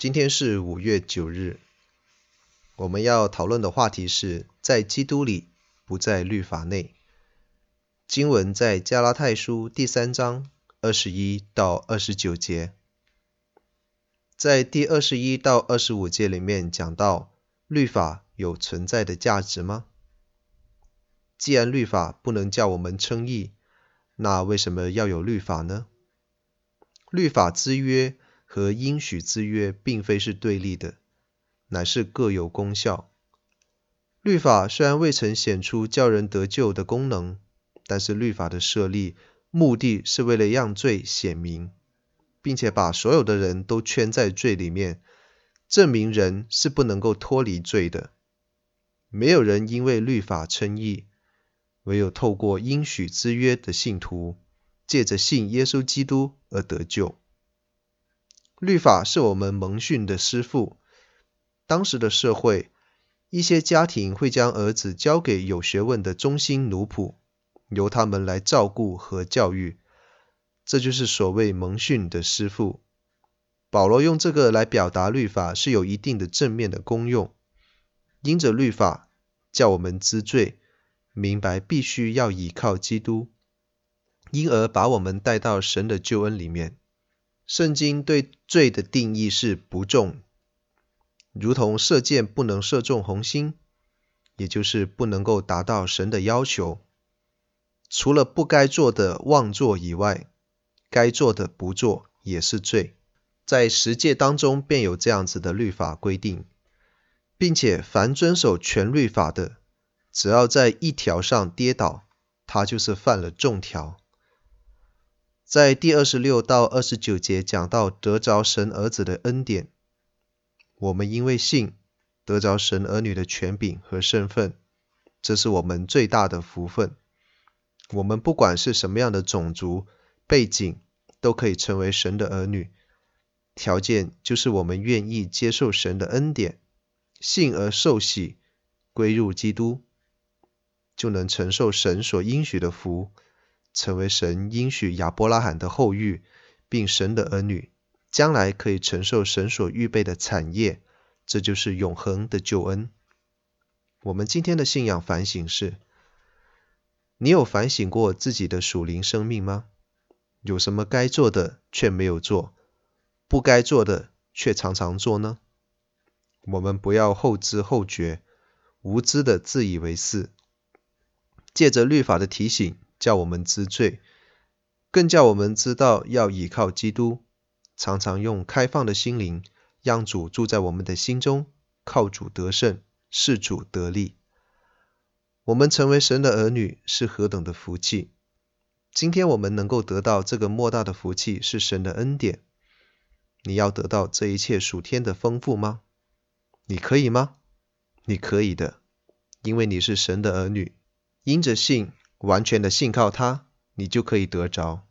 今天是五月九日，我们要讨论的话题是在基督里，不在律法内。经文在加拉太书第三章二十一到二十九节，在第二十一到二十五节里面讲到，律法有存在的价值吗？既然律法不能叫我们称义，那为什么要有律法呢？律法之约。和应许之约并非是对立的，乃是各有功效。律法虽然未曾显出叫人得救的功能，但是律法的设立目的是为了让罪显明，并且把所有的人都圈在罪里面，证明人是不能够脱离罪的。没有人因为律法称义，唯有透过应许之约的信徒，借着信耶稣基督而得救。律法是我们蒙训的师傅。当时的社会，一些家庭会将儿子交给有学问的忠心奴仆，由他们来照顾和教育。这就是所谓蒙训的师傅。保罗用这个来表达律法是有一定的正面的功用。因着律法，叫我们知罪，明白必须要倚靠基督，因而把我们带到神的救恩里面。圣经对罪的定义是不中，如同射箭不能射中红心，也就是不能够达到神的要求。除了不该做的妄做以外，该做的不做也是罪。在十诫当中便有这样子的律法规定，并且凡遵守全律法的，只要在一条上跌倒，他就是犯了众条。在第二十六到二十九节讲到得着神儿子的恩典，我们因为信得着神儿女的权柄和身份，这是我们最大的福分。我们不管是什么样的种族背景，都可以成为神的儿女。条件就是我们愿意接受神的恩典，信而受洗，归入基督，就能承受神所应许的福。成为神应许亚伯拉罕的后裔，并神的儿女，将来可以承受神所预备的产业，这就是永恒的救恩。我们今天的信仰反省是：你有反省过自己的属灵生命吗？有什么该做的却没有做，不该做的却常常做呢？我们不要后知后觉，无知的自以为是，借着律法的提醒。叫我们知罪，更叫我们知道要倚靠基督，常常用开放的心灵，让主住在我们的心中，靠主得胜，是主得力。我们成为神的儿女是何等的福气！今天我们能够得到这个莫大的福气，是神的恩典。你要得到这一切属天的丰富吗？你可以吗？你可以的，因为你是神的儿女，因着信。完全的信靠他，你就可以得着。